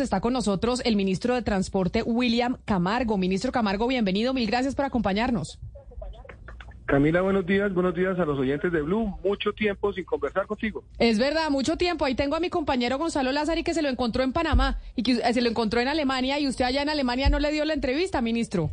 Está con nosotros el ministro de Transporte, William Camargo. Ministro Camargo, bienvenido. Mil gracias por acompañarnos. Camila, buenos días. Buenos días a los oyentes de Blue. Mucho tiempo sin conversar contigo. Es verdad, mucho tiempo. Ahí tengo a mi compañero Gonzalo Lázaro que se lo encontró en Panamá y que se lo encontró en Alemania y usted allá en Alemania no le dio la entrevista, ministro.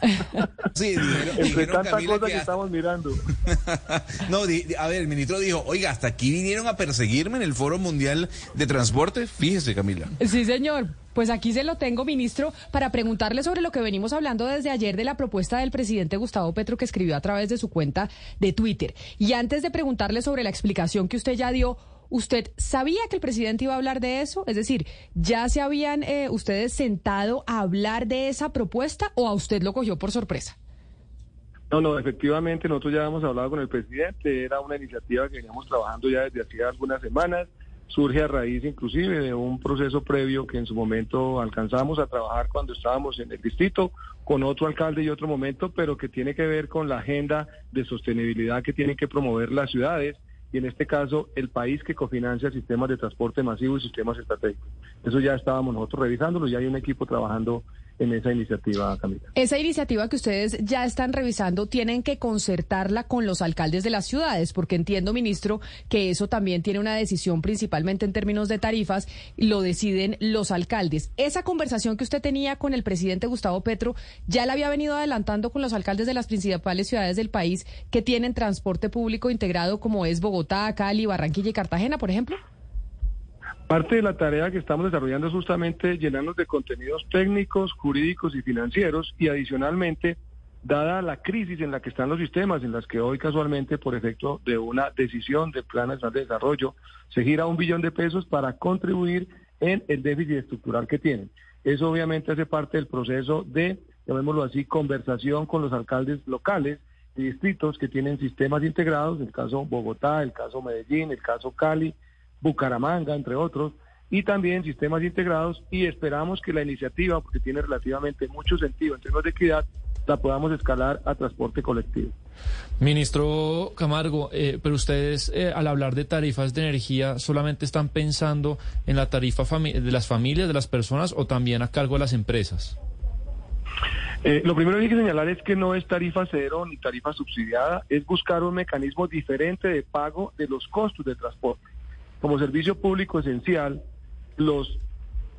Sí, dijeron, Entre tantas cosas que, estamos mirando. no, a ver, el ministro dijo, oiga, hasta aquí vinieron a perseguirme en el Foro Mundial de Transporte. Fíjese, Camila. Sí, señor. Pues aquí se lo tengo, ministro, para preguntarle sobre lo que venimos hablando desde ayer de la propuesta del presidente Gustavo Petro que escribió a través de su cuenta de Twitter. Y antes de preguntarle sobre la explicación que usted ya dio, ¿Usted sabía que el presidente iba a hablar de eso? Es decir, ¿ya se habían eh, ustedes sentado a hablar de esa propuesta o a usted lo cogió por sorpresa? No, no, efectivamente nosotros ya habíamos hablado con el presidente, era una iniciativa que veníamos trabajando ya desde hacía algunas semanas, surge a raíz inclusive de un proceso previo que en su momento alcanzamos a trabajar cuando estábamos en el distrito con otro alcalde y otro momento, pero que tiene que ver con la agenda de sostenibilidad que tienen que promover las ciudades y en este caso el país que cofinancia sistemas de transporte masivo y sistemas estratégicos. Eso ya estábamos nosotros revisándolo y hay un equipo trabajando en esa iniciativa, Camila. Esa iniciativa que ustedes ya están revisando, tienen que concertarla con los alcaldes de las ciudades, porque entiendo, ministro, que eso también tiene una decisión principalmente en términos de tarifas, lo deciden los alcaldes. Esa conversación que usted tenía con el presidente Gustavo Petro, ya la había venido adelantando con los alcaldes de las principales ciudades del país que tienen transporte público integrado, como es Bogotá, Cali, Barranquilla y Cartagena, por ejemplo. Parte de la tarea que estamos desarrollando es justamente llenarnos de contenidos técnicos, jurídicos y financieros y adicionalmente, dada la crisis en la que están los sistemas, en las que hoy casualmente por efecto de una decisión de planes de desarrollo se gira un billón de pesos para contribuir en el déficit estructural que tienen. Eso obviamente hace parte del proceso de, llamémoslo así, conversación con los alcaldes locales y distritos que tienen sistemas integrados, el caso Bogotá, el caso Medellín, el caso Cali, Bucaramanga, entre otros, y también sistemas integrados y esperamos que la iniciativa, porque tiene relativamente mucho sentido en términos de equidad, la podamos escalar a transporte colectivo. Ministro Camargo, eh, pero ustedes eh, al hablar de tarifas de energía solamente están pensando en la tarifa de las familias, de las personas o también a cargo de las empresas. Eh, lo primero que hay que señalar es que no es tarifa cero ni tarifa subsidiada, es buscar un mecanismo diferente de pago de los costos de transporte como servicio público esencial, los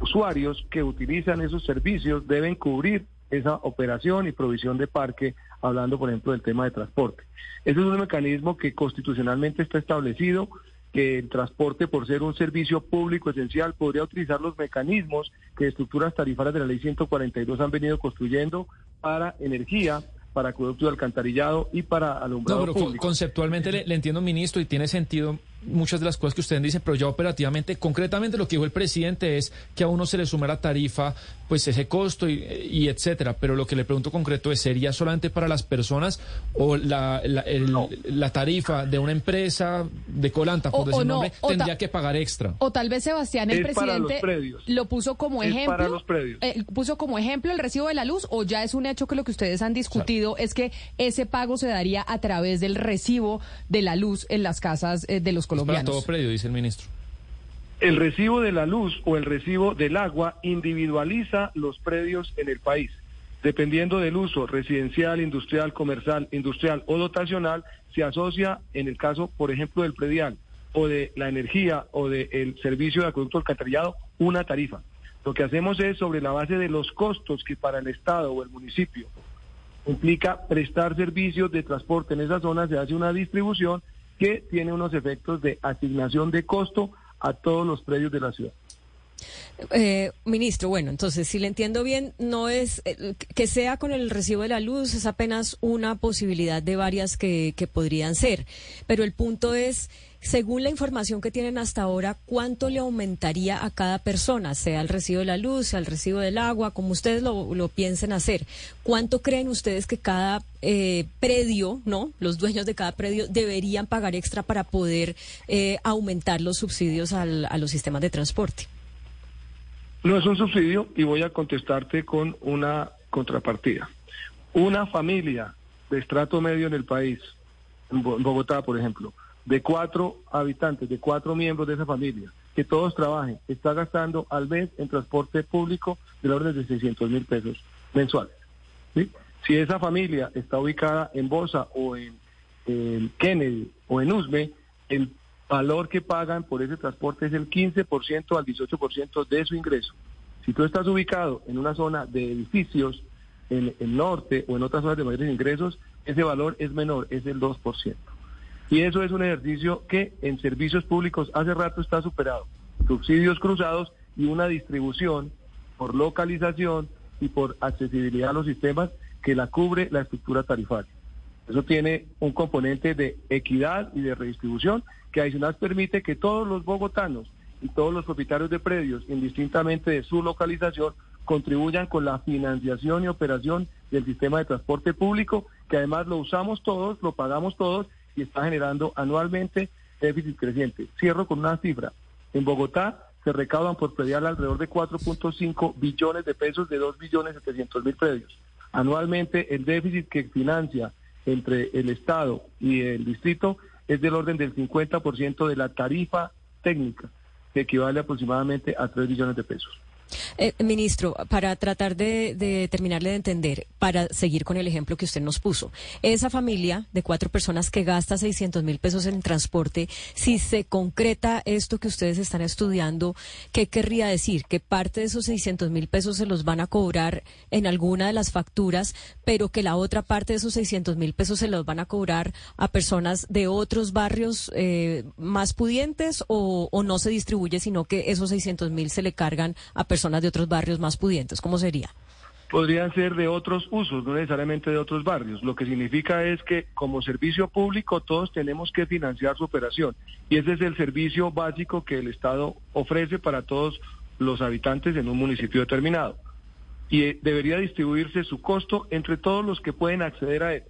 usuarios que utilizan esos servicios deben cubrir esa operación y provisión de parque, hablando por ejemplo del tema de transporte. Ese es un mecanismo que constitucionalmente está establecido, que el transporte, por ser un servicio público esencial, podría utilizar los mecanismos que estructuras tarifarias de la ley 142 han venido construyendo para energía, para acueducto de alcantarillado y para alumbrado no, pero conceptualmente le, le, entiendo, ministro, y tiene sentido muchas de las cosas que usted dice, pero ya operativamente, concretamente lo que dijo el presidente es que a uno se le suma la tarifa, pues ese costo y, etcétera. Pero lo que le pregunto concreto es, ¿sería solamente para las personas o la, la, tarifa de una empresa de Colanta, por decir nombre, tendría que pagar extra? O tal vez, Sebastián, el presidente lo puso como ejemplo. Para los predios. Eh, puso como ejemplo el recibo de la luz, o ya es un hecho que lo que ustedes han discutido es que ese pago se daría a través del recibo de la luz en las casas eh, de los para todo predio, dice el ministro. El recibo de la luz o el recibo del agua individualiza los predios en el país. Dependiendo del uso residencial, industrial, comercial, industrial o dotacional, se asocia, en el caso, por ejemplo, del predial o de la energía o del servicio de acueducto alcantarillado, una tarifa. Lo que hacemos es, sobre la base de los costos que para el Estado o el municipio implica prestar servicios de transporte en esa zona, se hace una distribución que tiene unos efectos de asignación de costo a todos los predios de la ciudad. Eh, ministro, bueno, entonces, si le entiendo bien, no es eh, que sea con el recibo de la luz, es apenas una posibilidad de varias que, que podrían ser. Pero el punto es, según la información que tienen hasta ahora, ¿cuánto le aumentaría a cada persona, sea el recibo de la luz, sea el recibo del agua, como ustedes lo, piensen hacer? ¿Cuánto creen ustedes que cada eh, predio, no, los dueños de cada predio deberían pagar extra para poder aumentar los subsidios al, a los sistemas de transporte? No es un subsidio y voy a contestarte con una contrapartida. Una familia de estrato medio en el país, en Bogotá, por ejemplo, de cuatro habitantes, de cuatro miembros de esa familia, que todos trabajen, está gastando al mes en transporte público del orden de 600 mil pesos mensuales. Si esa familia está ubicada en Bosa o en, Kennedy o en Usme, el valor que pagan por ese transporte es el 15% al 18% de su ingreso. Si tú estás ubicado en una zona de edificios en el norte o en otras zonas de mayores ingresos, ese valor es menor, es el 2%. Y eso es un ejercicio que en servicios públicos hace rato está superado. Subsidios cruzados y una distribución por localización y por accesibilidad a los sistemas que la cubre la estructura tarifaria. Eso tiene un componente de equidad y de redistribución que adicional permite que todos los bogotanos y todos los propietarios de predios, indistintamente de su localización, contribuyan con la financiación y operación del sistema de transporte público, que además lo usamos todos, lo pagamos todos y está generando anualmente déficit creciente. Cierro con una cifra. En Bogotá se recaudan por predial alrededor de 4.5 billones de pesos de 2 billones 700 mil predios. Anualmente el déficit que financia entre el Estado y el distrito es del orden del 50% de la tarifa técnica, que equivale aproximadamente a 3 billones de pesos. Eh, ministro, para tratar de, terminarle de entender, para seguir con el ejemplo que usted nos puso, esa familia de cuatro personas que gasta 600 mil pesos en transporte, si se concreta esto que ustedes están estudiando, ¿qué querría decir? Que parte de esos 600 mil pesos se los van a cobrar en alguna de las facturas, pero que la otra parte de esos 600 mil pesos se los van a cobrar a personas de otros barrios eh, más pudientes o, o no se distribuye, sino que esos 600 mil se le cargan a personas personas de otros barrios más pudientes? ¿Cómo sería? Podrían ser de otros usos, no necesariamente de otros barrios. Lo que significa es que como servicio público todos tenemos que financiar su operación y ese es el servicio básico que el Estado ofrece para todos los habitantes en un municipio determinado. Y eh, debería distribuirse su costo entre todos los que pueden acceder a él.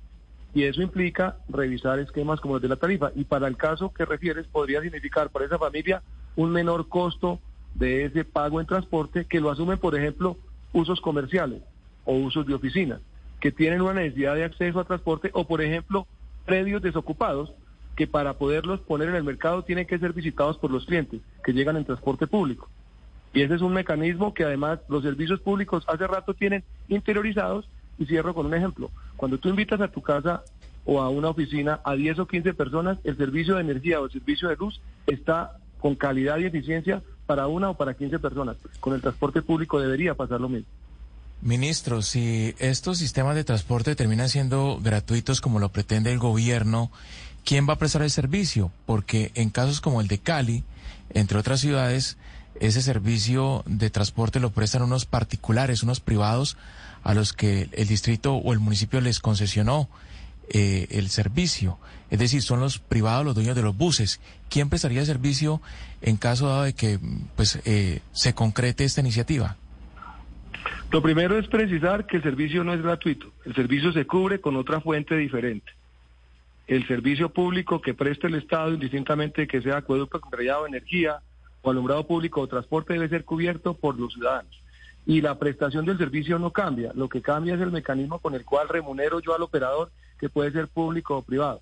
Y eso implica revisar esquemas como el de la tarifa. Y para el caso que refieres, podría significar para esa familia un menor costo de ese pago en transporte que lo asumen, por ejemplo, usos comerciales o usos de oficinas, que tienen una necesidad de acceso a transporte o, por ejemplo, predios desocupados que para poderlos poner en el mercado tienen que ser visitados por los clientes que llegan en transporte público. Y ese es un mecanismo que además los servicios públicos hace rato tienen interiorizados. Y cierro con un ejemplo. Cuando tú invitas a tu casa o a una oficina a 10 o 15 personas, el servicio de energía o el servicio de luz está con calidad y eficiencia para una o para 15 personas. Con el transporte público debería pasar lo mismo. Ministro, si estos sistemas de transporte terminan siendo gratuitos como lo pretende el gobierno, ¿quién va a prestar el servicio? Porque en casos como el de Cali, entre otras ciudades, ese servicio de transporte lo prestan unos particulares, unos privados, a los que el distrito o el municipio les concesionó eh, el servicio. Es decir, son los privados los dueños de los buses. ¿Quién prestaría el servicio en caso de que pues, eh, se concrete esta iniciativa? Lo primero es precisar que el servicio no es gratuito. El servicio se cubre con otra fuente diferente. El servicio público que presta el Estado, indistintamente que sea acueducto, de energía o alumbrado público o transporte, debe ser cubierto por los ciudadanos y la prestación del servicio no cambia. Lo que cambia es el mecanismo con el cual remunero yo al operador, que puede ser público o privado.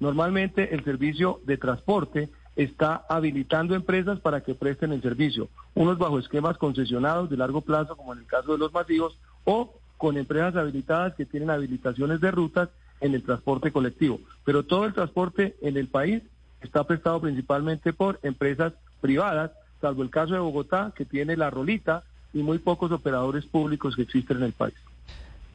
Normalmente el servicio de transporte está habilitando empresas para que presten el servicio, unos bajo esquemas concesionados de largo plazo, como en el caso de los masivos, o con empresas habilitadas que tienen habilitaciones de rutas en el transporte colectivo. Pero todo el transporte en el país está prestado principalmente por empresas privadas, salvo el caso de Bogotá, que tiene la rolita, y muy pocos operadores públicos que existen en el país.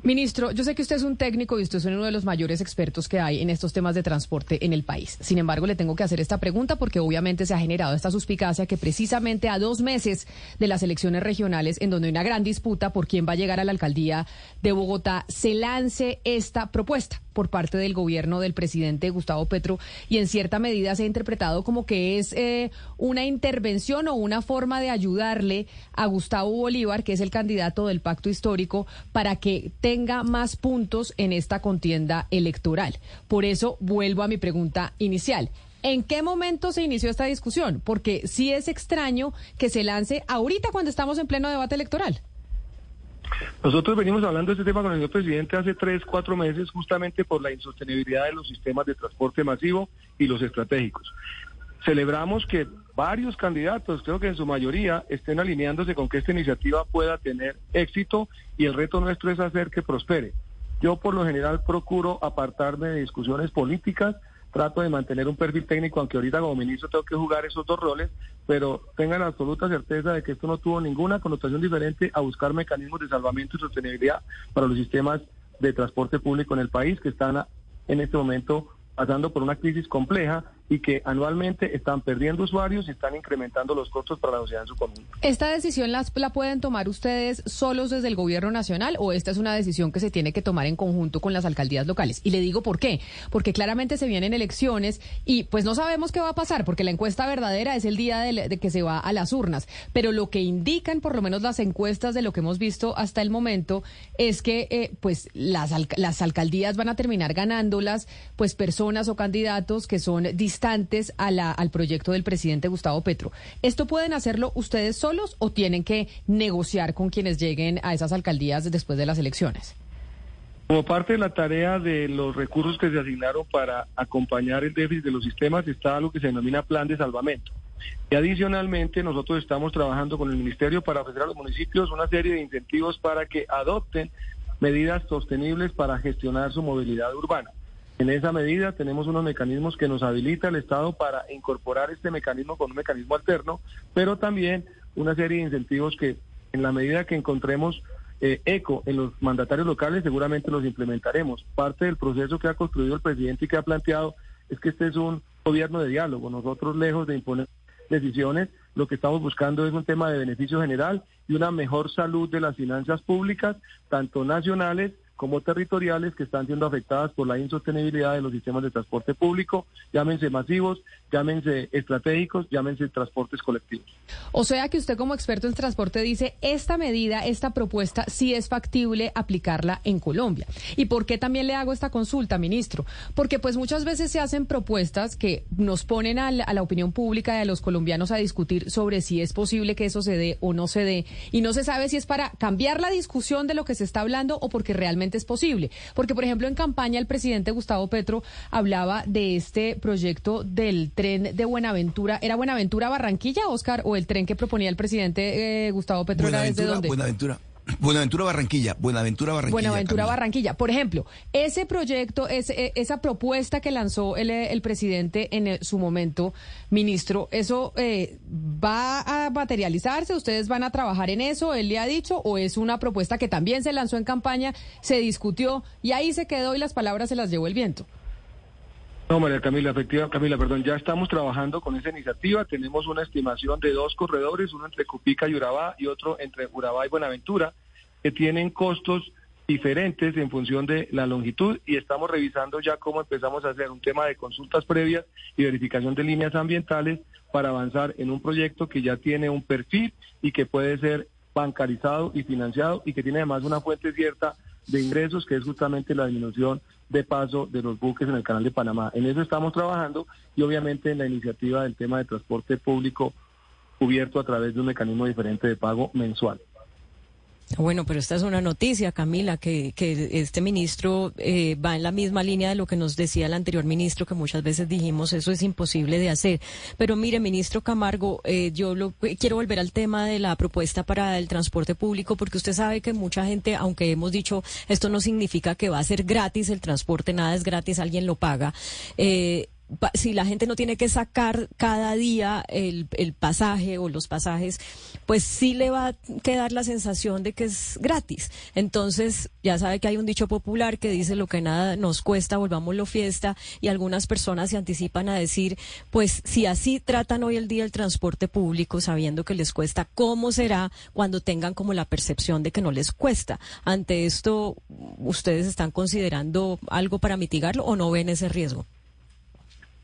Ministro, yo sé que usted es un técnico y usted es uno de los mayores expertos que hay en estos temas de transporte en el país. Sin embargo, le tengo que hacer esta pregunta porque obviamente se ha generado esta suspicacia que precisamente a dos meses de las elecciones regionales, en donde hay una gran disputa por quién va a llegar a la alcaldía de Bogotá, se lance esta propuesta por parte del gobierno del presidente Gustavo Petro y en cierta medida se ha interpretado como que es eh, una intervención o una forma de ayudarle a Gustavo Bolívar, que es el candidato del pacto histórico, para que tenga más puntos en esta contienda electoral. Por eso vuelvo a mi pregunta inicial. ¿En qué momento se inició esta discusión? Porque sí es extraño que se lance ahorita cuando estamos en pleno debate electoral. Nosotros venimos hablando de este tema con el señor presidente hace tres, cuatro meses, justamente por la insostenibilidad de los sistemas de transporte masivo y los estratégicos. Celebramos que varios candidatos, creo que en su mayoría, estén alineándose con que esta iniciativa pueda tener éxito y el reto nuestro es hacer que prospere. Yo por lo general procuro apartarme de discusiones políticas, trato de mantener un perfil técnico, aunque ahorita como ministro tengo que jugar esos dos roles, pero tengan absoluta certeza de que esto no tuvo ninguna connotación diferente a buscar mecanismos de salvamento y sostenibilidad para los sistemas de transporte público en el país que están en este momento pasando por una crisis compleja y que anualmente están perdiendo usuarios y están incrementando los costos para la sociedad en su conjunto. ¿Esta decisión la, la pueden tomar ustedes solos desde el gobierno nacional o esta es una decisión que se tiene que tomar en conjunto con las alcaldías locales? Y le digo por qué. Porque claramente se vienen elecciones y pues no sabemos qué va a pasar porque la encuesta verdadera es el día de, que se va a las urnas. Pero lo que indican por lo menos las encuestas de lo que hemos visto hasta el momento es que eh, pues las, las alcaldías van a terminar ganándolas pues personas o candidatos que son distintos a la, al proyecto del presidente Gustavo Petro. ¿Esto pueden hacerlo ustedes solos o tienen que negociar con quienes lleguen a esas alcaldías después de las elecciones? Como parte de la tarea de los recursos que se asignaron para acompañar el déficit de los sistemas está algo que se denomina plan de salvamento. Y adicionalmente nosotros estamos trabajando con el Ministerio para ofrecer a los municipios una serie de incentivos para que adopten medidas sostenibles para gestionar su movilidad urbana. En esa medida tenemos unos mecanismos que nos habilita el Estado para incorporar este mecanismo con un mecanismo alterno, pero también una serie de incentivos que en la medida que encontremos eh, eco en los mandatarios locales seguramente los implementaremos. Parte del proceso que ha construido el presidente y que ha planteado es que este es un gobierno de diálogo. Nosotros lejos de imponer decisiones, lo que estamos buscando es un tema de beneficio general y una mejor salud de las finanzas públicas, tanto nacionales como territoriales que están siendo afectadas por la insostenibilidad de los sistemas de transporte público, llámense masivos, llámense estratégicos, llámense transportes colectivos. O sea que usted como experto en transporte dice, esta medida, esta propuesta, sí es factible aplicarla en Colombia. ¿Y por qué también le hago esta consulta, ministro? Porque pues muchas veces se hacen propuestas que nos ponen a la, a la opinión pública a los colombianos a discutir sobre si es posible que eso se dé o no se dé, y no se sabe si es para cambiar la discusión de lo que se está hablando o porque realmente es posible. Porque, por ejemplo, en campaña el presidente Gustavo Petro hablaba de este proyecto del tren de Buenaventura. ¿Era Buenaventura Barranquilla, Oscar, o el tren que proponía el presidente eh, Gustavo Petro era desde dónde? Buenaventura. Buenaventura Barranquilla, Buenaventura Barranquilla. Buenaventura Barranquilla. Por ejemplo, ese proyecto, ese, esa propuesta que lanzó el, el presidente en su momento, ministro, ¿eso eh, va a materializarse? ¿Ustedes van a trabajar en eso? ¿Él le ha dicho? ¿O es una propuesta que también se lanzó en campaña, se discutió y ahí se quedó y las palabras se las llevó el viento? No, María Camila, efectiva, Camila, perdón, ya estamos trabajando con esa iniciativa. Tenemos una estimación de dos corredores, uno entre Cupica y Urabá y otro entre Urabá y Buenaventura, que tienen costos diferentes en función de la longitud y estamos revisando ya cómo empezamos a hacer un tema de consultas previas y verificación de líneas ambientales para avanzar en un proyecto que ya tiene un perfil y que puede ser bancarizado y financiado y que tiene además una fuente cierta de ingresos que es justamente la disminución de paso de los buques en el canal de Panamá. En eso estamos trabajando y obviamente en la iniciativa del tema de transporte público cubierto a través de un mecanismo diferente de pago mensual. Bueno, pero esta es una noticia, Camila, que, que este ministro eh, va en la misma línea de lo que nos decía el anterior ministro, que muchas veces dijimos eso es imposible de hacer. Pero mire, ministro Camargo, eh, yo lo, quiero volver al tema de la propuesta para el transporte público, porque usted sabe que mucha gente, aunque hemos dicho esto no significa que va a ser gratis el transporte, nada es gratis, alguien lo paga. Si la gente no tiene que sacar cada día el, pasaje o los pasajes, pues sí le va a quedar la sensación de que es gratis. Entonces, ya sabe que hay un dicho popular que dice lo que nada nos cuesta, volvámoslo fiesta, y algunas personas se anticipan a decir, pues si así tratan hoy el día el transporte público, sabiendo que les cuesta, ¿cómo será cuando tengan como la percepción de que no les cuesta? Ante esto, ¿ustedes están considerando algo para mitigarlo o no ven ese riesgo?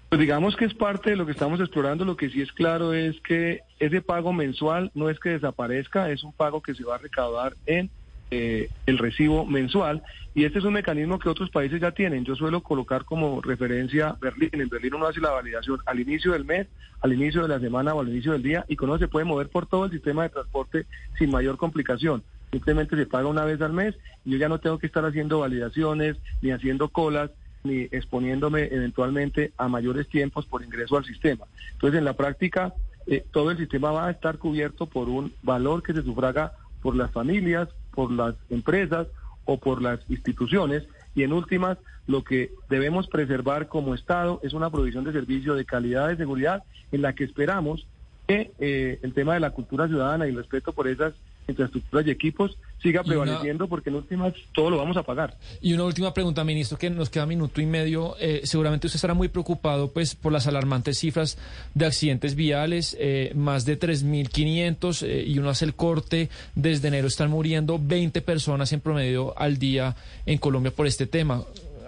Pues digamos que es parte de lo que estamos explorando. Lo que sí es claro es que ese pago mensual no es que desaparezca, es un pago que se va a recaudar en eh, el recibo mensual y este es un mecanismo que otros países ya tienen. Yo suelo colocar como referencia Berlín. En Berlín uno hace la validación al inicio del mes, al inicio de la semana o al inicio del día y con eso se puede mover por todo el sistema de transporte sin mayor complicación. Simplemente se paga una vez al mes y yo ya no tengo que estar haciendo validaciones ni haciendo colas ni exponiéndome eventualmente a mayores tiempos por ingreso al sistema. Entonces, en la práctica, eh, todo el sistema va a estar cubierto por un valor que se sufraga por las familias, por las empresas o por las instituciones. Y en últimas, lo que debemos preservar como Estado es una provisión de servicio de calidad de seguridad en la que esperamos que eh, el tema de la cultura ciudadana y el respeto por esas infraestructuras y equipos siga prevaleciendo porque en últimas todo lo vamos a pagar. Y una última pregunta, ministro, que nos queda minuto y medio. Eh, seguramente usted estará muy preocupado pues por las alarmantes cifras de accidentes viales, eh, más de 3.500 eh, y uno hace el corte, desde enero están muriendo 20 personas en promedio al día en Colombia por este tema.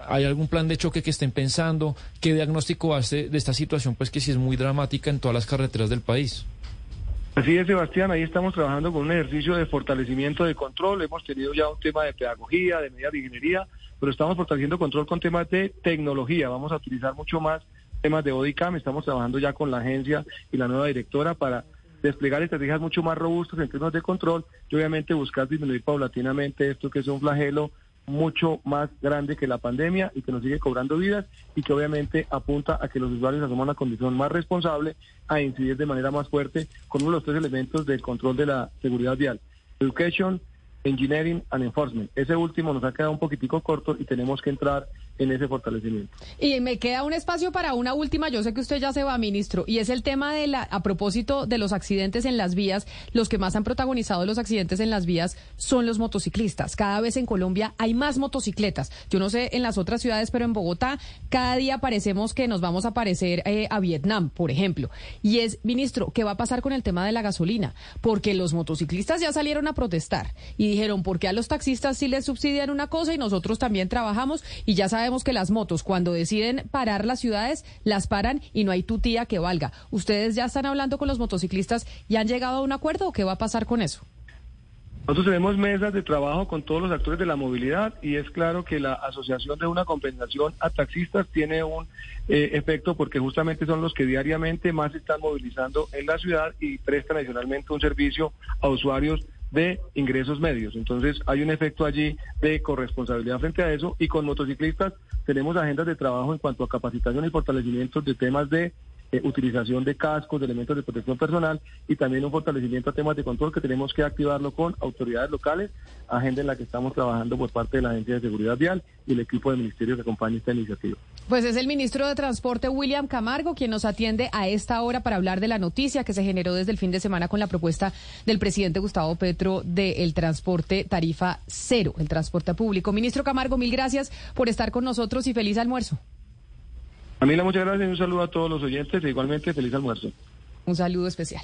¿Hay algún plan de choque que estén pensando? ¿Qué diagnóstico hace de esta situación, pues que sí es muy dramática en todas las carreteras del país? Así es, Sebastián, ahí estamos trabajando con un ejercicio de fortalecimiento de control. Hemos tenido ya un tema de pedagogía, de medidas de ingeniería, pero estamos fortaleciendo control con temas de tecnología. Vamos a utilizar mucho más temas de bodycam. Estamos trabajando ya con la agencia y la nueva directora para desplegar estrategias mucho más robustas en términos de control y obviamente buscar disminuir paulatinamente esto que es un flagelo mucho más grande que la pandemia y que nos sigue cobrando vidas y que obviamente apunta a que los usuarios asuman una condición más responsable a incidir de manera más fuerte con uno de los tres elementos del control de la seguridad vial. Education, Engineering and Enforcement. Ese último nos ha quedado un poquitico corto y tenemos que entrar en ese fortalecimiento. Y me queda un espacio para una última, yo sé que usted ya se va, ministro, y es el tema de la, a propósito de los accidentes en las vías, los que más han protagonizado los accidentes en las vías son los motociclistas. Cada vez en Colombia hay más motocicletas. Yo no sé en las otras ciudades, pero en Bogotá cada día parecemos que nos vamos a parecer eh, a Vietnam, por ejemplo. Y es, ministro, ¿qué va a pasar con el tema de la gasolina? Porque los motociclistas ya salieron a protestar y dijeron, ¿por qué a los taxistas sí les subsidian una cosa y nosotros también trabajamos y ya sabemos que las motos cuando deciden parar las ciudades, las paran y no hay tutía que valga. ¿Ustedes ya están hablando con los motociclistas y han llegado a un acuerdo o qué va a pasar con eso? Nosotros tenemos mesas de trabajo con todos los actores de la movilidad y es claro que la asociación de una compensación a taxistas tiene un eh, efecto porque justamente son los que diariamente más están movilizando en la ciudad y prestan adicionalmente un servicio a usuarios de ingresos medios. Entonces hay un efecto allí de corresponsabilidad frente a eso y con motociclistas tenemos agendas de trabajo en cuanto a capacitación y fortalecimiento de temas de eh, utilización de cascos, de elementos de protección personal y también un fortalecimiento a temas de control que tenemos que activarlo con autoridades locales, agenda en la que estamos trabajando por parte de la Agencia de Seguridad Vial y el equipo del Ministerio que acompaña esta iniciativa. Pues es el ministro de Transporte William Camargo quien nos atiende a esta hora para hablar de la noticia que se generó desde el fin de semana con la propuesta del presidente Gustavo Petro del transporte tarifa cero, el transporte público. Ministro Camargo, mil gracias por estar con nosotros y feliz almuerzo. Camila, muchas gracias y un saludo a todos los oyentes e igualmente feliz almuerzo. Un saludo especial.